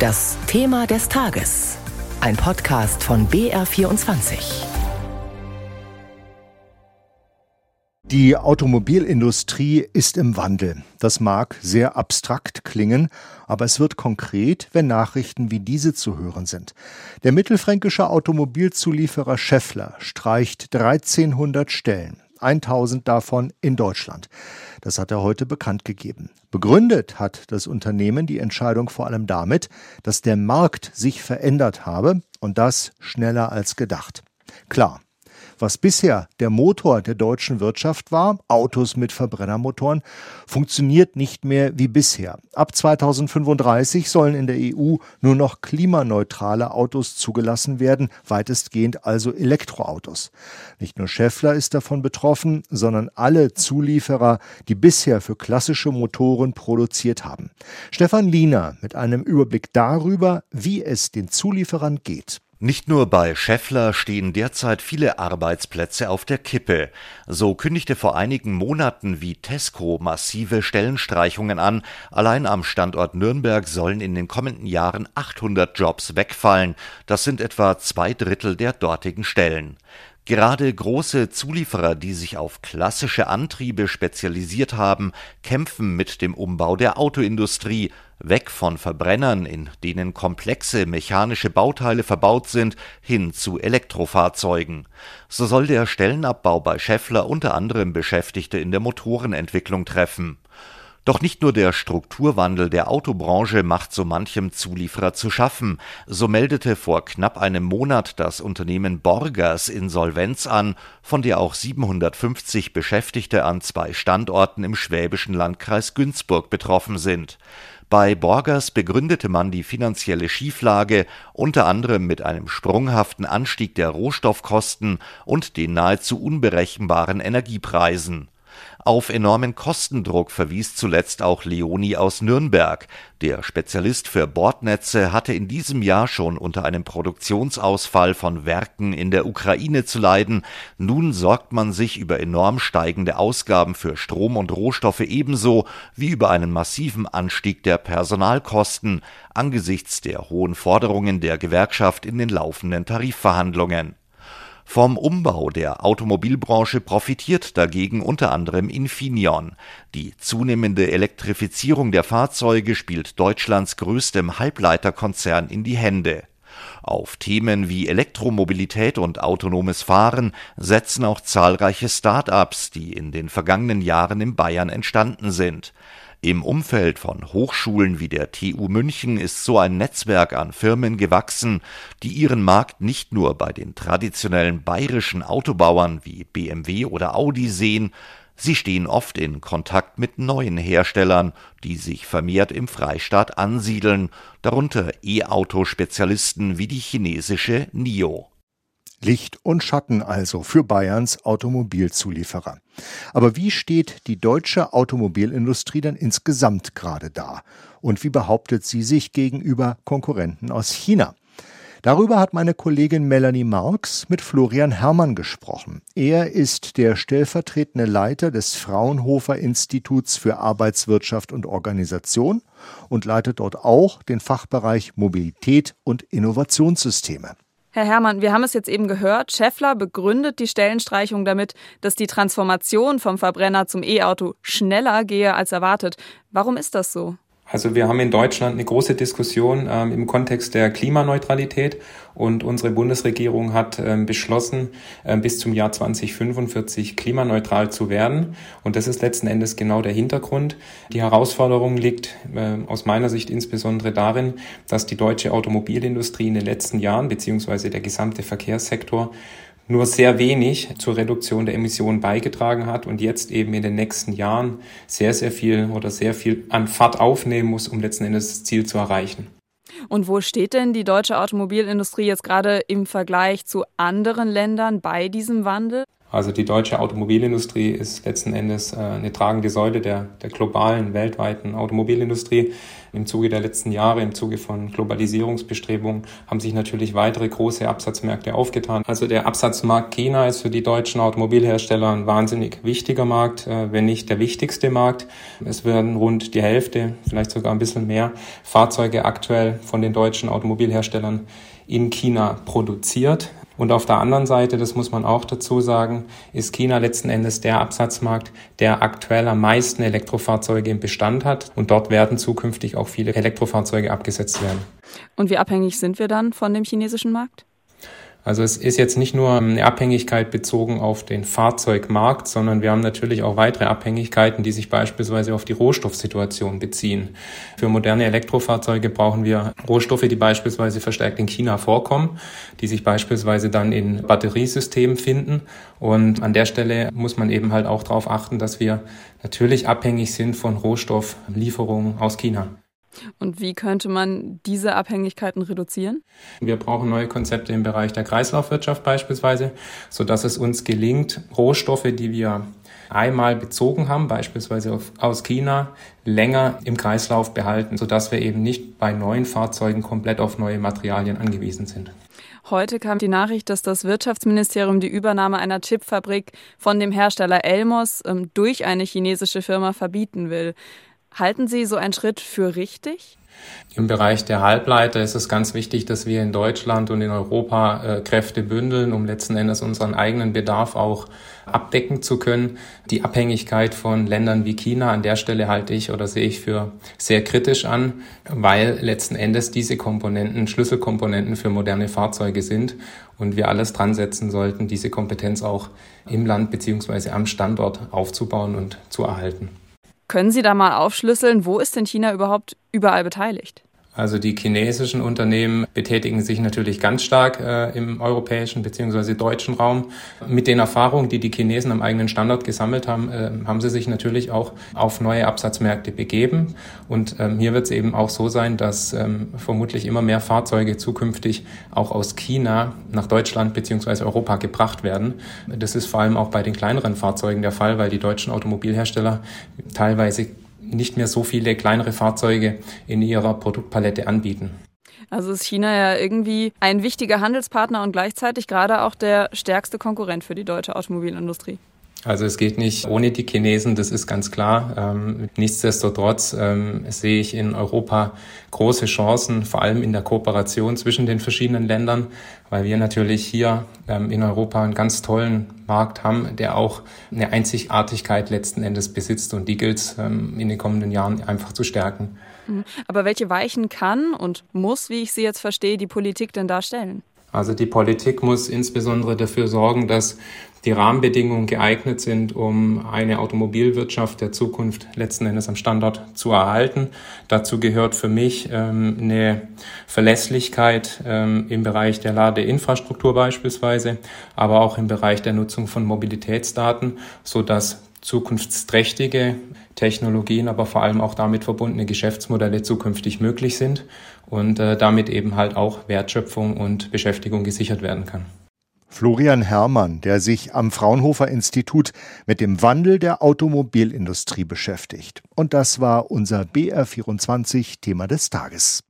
Das Thema des Tages. Ein Podcast von BR24. Die Automobilindustrie ist im Wandel. Das mag sehr abstrakt klingen, aber es wird konkret, wenn Nachrichten wie diese zu hören sind. Der mittelfränkische Automobilzulieferer Scheffler streicht 1300 Stellen. 1000 davon in Deutschland. Das hat er heute bekannt gegeben. Begründet hat das Unternehmen die Entscheidung vor allem damit, dass der Markt sich verändert habe und das schneller als gedacht. Klar, was bisher der Motor der deutschen Wirtschaft war, Autos mit Verbrennermotoren, funktioniert nicht mehr wie bisher. Ab 2035 sollen in der EU nur noch klimaneutrale Autos zugelassen werden, weitestgehend also Elektroautos. Nicht nur Schaeffler ist davon betroffen, sondern alle Zulieferer, die bisher für klassische Motoren produziert haben. Stefan Liener mit einem Überblick darüber, wie es den Zulieferern geht. Nicht nur bei Scheffler stehen derzeit viele Arbeitsplätze auf der Kippe. So kündigte vor einigen Monaten wie Tesco massive Stellenstreichungen an. Allein am Standort Nürnberg sollen in den kommenden Jahren 800 Jobs wegfallen. Das sind etwa zwei Drittel der dortigen Stellen. Gerade große Zulieferer, die sich auf klassische Antriebe spezialisiert haben, kämpfen mit dem Umbau der Autoindustrie, weg von Verbrennern, in denen komplexe mechanische Bauteile verbaut sind, hin zu Elektrofahrzeugen. So soll der Stellenabbau bei Schaeffler unter anderem Beschäftigte in der Motorenentwicklung treffen doch nicht nur der Strukturwandel der Autobranche macht so manchem Zulieferer zu schaffen. So meldete vor knapp einem Monat das Unternehmen Borgers Insolvenz an, von der auch 750 Beschäftigte an zwei Standorten im schwäbischen Landkreis Günzburg betroffen sind. Bei Borgers begründete man die finanzielle Schieflage unter anderem mit einem sprunghaften Anstieg der Rohstoffkosten und den nahezu unberechenbaren Energiepreisen auf enormen Kostendruck verwies zuletzt auch Leoni aus Nürnberg. Der Spezialist für Bordnetze hatte in diesem Jahr schon unter einem Produktionsausfall von Werken in der Ukraine zu leiden. Nun sorgt man sich über enorm steigende Ausgaben für Strom und Rohstoffe ebenso wie über einen massiven Anstieg der Personalkosten angesichts der hohen Forderungen der Gewerkschaft in den laufenden Tarifverhandlungen vom Umbau der Automobilbranche profitiert dagegen unter anderem Infineon. Die zunehmende Elektrifizierung der Fahrzeuge spielt Deutschlands größtem Halbleiterkonzern in die Hände. Auf Themen wie Elektromobilität und autonomes Fahren setzen auch zahlreiche Start-ups, die in den vergangenen Jahren in Bayern entstanden sind im Umfeld von Hochschulen wie der TU München ist so ein Netzwerk an Firmen gewachsen, die ihren Markt nicht nur bei den traditionellen bayerischen Autobauern wie BMW oder Audi sehen, sie stehen oft in Kontakt mit neuen Herstellern, die sich vermehrt im Freistaat ansiedeln, darunter E-Auto-Spezialisten wie die chinesische NIO. Licht und Schatten also für Bayerns Automobilzulieferer. Aber wie steht die deutsche Automobilindustrie denn insgesamt gerade da? Und wie behauptet sie sich gegenüber Konkurrenten aus China? Darüber hat meine Kollegin Melanie Marx mit Florian Herrmann gesprochen. Er ist der stellvertretende Leiter des Fraunhofer Instituts für Arbeitswirtschaft und Organisation und leitet dort auch den Fachbereich Mobilität und Innovationssysteme. Herr Herrmann, wir haben es jetzt eben gehört. Scheffler begründet die Stellenstreichung damit, dass die Transformation vom Verbrenner zum E-Auto schneller gehe als erwartet. Warum ist das so? Also wir haben in Deutschland eine große Diskussion ähm, im Kontext der Klimaneutralität und unsere Bundesregierung hat ähm, beschlossen, ähm, bis zum Jahr 2045 klimaneutral zu werden. Und das ist letzten Endes genau der Hintergrund. Die Herausforderung liegt äh, aus meiner Sicht insbesondere darin, dass die deutsche Automobilindustrie in den letzten Jahren beziehungsweise der gesamte Verkehrssektor nur sehr wenig zur Reduktion der Emissionen beigetragen hat und jetzt eben in den nächsten Jahren sehr, sehr viel oder sehr viel an Fahrt aufnehmen muss, um letzten Endes das Ziel zu erreichen. Und wo steht denn die deutsche Automobilindustrie jetzt gerade im Vergleich zu anderen Ländern bei diesem Wandel? Also die deutsche Automobilindustrie ist letzten Endes äh, eine tragende Säule der, der globalen, weltweiten Automobilindustrie. Im Zuge der letzten Jahre, im Zuge von Globalisierungsbestrebungen, haben sich natürlich weitere große Absatzmärkte aufgetan. Also der Absatzmarkt China ist für die deutschen Automobilhersteller ein wahnsinnig wichtiger Markt, äh, wenn nicht der wichtigste Markt. Es werden rund die Hälfte, vielleicht sogar ein bisschen mehr Fahrzeuge aktuell von den deutschen Automobilherstellern in China produziert. Und auf der anderen Seite, das muss man auch dazu sagen, ist China letzten Endes der Absatzmarkt, der aktuell am meisten Elektrofahrzeuge im Bestand hat. Und dort werden zukünftig auch viele Elektrofahrzeuge abgesetzt werden. Und wie abhängig sind wir dann von dem chinesischen Markt? Also es ist jetzt nicht nur eine Abhängigkeit bezogen auf den Fahrzeugmarkt, sondern wir haben natürlich auch weitere Abhängigkeiten, die sich beispielsweise auf die Rohstoffsituation beziehen. Für moderne Elektrofahrzeuge brauchen wir Rohstoffe, die beispielsweise verstärkt in China vorkommen, die sich beispielsweise dann in Batteriesystemen finden. Und an der Stelle muss man eben halt auch darauf achten, dass wir natürlich abhängig sind von Rohstofflieferungen aus China. Und wie könnte man diese Abhängigkeiten reduzieren? Wir brauchen neue Konzepte im Bereich der Kreislaufwirtschaft beispielsweise, sodass es uns gelingt, Rohstoffe, die wir einmal bezogen haben, beispielsweise aus China, länger im Kreislauf behalten, sodass wir eben nicht bei neuen Fahrzeugen komplett auf neue Materialien angewiesen sind. Heute kam die Nachricht, dass das Wirtschaftsministerium die Übernahme einer Chipfabrik von dem Hersteller Elmos ähm, durch eine chinesische Firma verbieten will. Halten Sie so einen Schritt für richtig? Im Bereich der Halbleiter ist es ganz wichtig, dass wir in Deutschland und in Europa äh, Kräfte bündeln, um letzten Endes unseren eigenen Bedarf auch abdecken zu können. Die Abhängigkeit von Ländern wie China an der Stelle halte ich oder sehe ich für sehr kritisch an, weil letzten Endes diese Komponenten Schlüsselkomponenten für moderne Fahrzeuge sind und wir alles dran setzen sollten, diese Kompetenz auch im Land beziehungsweise am Standort aufzubauen und zu erhalten. Können Sie da mal aufschlüsseln, wo ist denn China überhaupt überall beteiligt? Also die chinesischen Unternehmen betätigen sich natürlich ganz stark äh, im europäischen bzw. deutschen Raum. Mit den Erfahrungen, die die Chinesen am eigenen Standort gesammelt haben, äh, haben sie sich natürlich auch auf neue Absatzmärkte begeben. Und ähm, hier wird es eben auch so sein, dass ähm, vermutlich immer mehr Fahrzeuge zukünftig auch aus China nach Deutschland bzw. Europa gebracht werden. Das ist vor allem auch bei den kleineren Fahrzeugen der Fall, weil die deutschen Automobilhersteller teilweise nicht mehr so viele kleinere Fahrzeuge in ihrer Produktpalette anbieten. Also ist China ja irgendwie ein wichtiger Handelspartner und gleichzeitig gerade auch der stärkste Konkurrent für die deutsche Automobilindustrie. Also es geht nicht ohne die Chinesen, das ist ganz klar. Ähm, nichtsdestotrotz ähm, sehe ich in Europa große Chancen, vor allem in der Kooperation zwischen den verschiedenen Ländern, weil wir natürlich hier ähm, in Europa einen ganz tollen Markt haben, der auch eine Einzigartigkeit letzten Endes besitzt und die gilt es in den kommenden Jahren einfach zu stärken. Mhm. Aber welche Weichen kann und muss, wie ich sie jetzt verstehe, die Politik denn darstellen? Also die Politik muss insbesondere dafür sorgen, dass die Rahmenbedingungen geeignet sind, um eine Automobilwirtschaft der Zukunft letzten Endes am Standort zu erhalten. Dazu gehört für mich ähm, eine Verlässlichkeit ähm, im Bereich der Ladeinfrastruktur beispielsweise, aber auch im Bereich der Nutzung von Mobilitätsdaten, so dass zukunftsträchtige Technologien, aber vor allem auch damit verbundene Geschäftsmodelle zukünftig möglich sind und äh, damit eben halt auch Wertschöpfung und Beschäftigung gesichert werden kann. Florian Herrmann, der sich am Fraunhofer Institut mit dem Wandel der Automobilindustrie beschäftigt. Und das war unser BR24 Thema des Tages.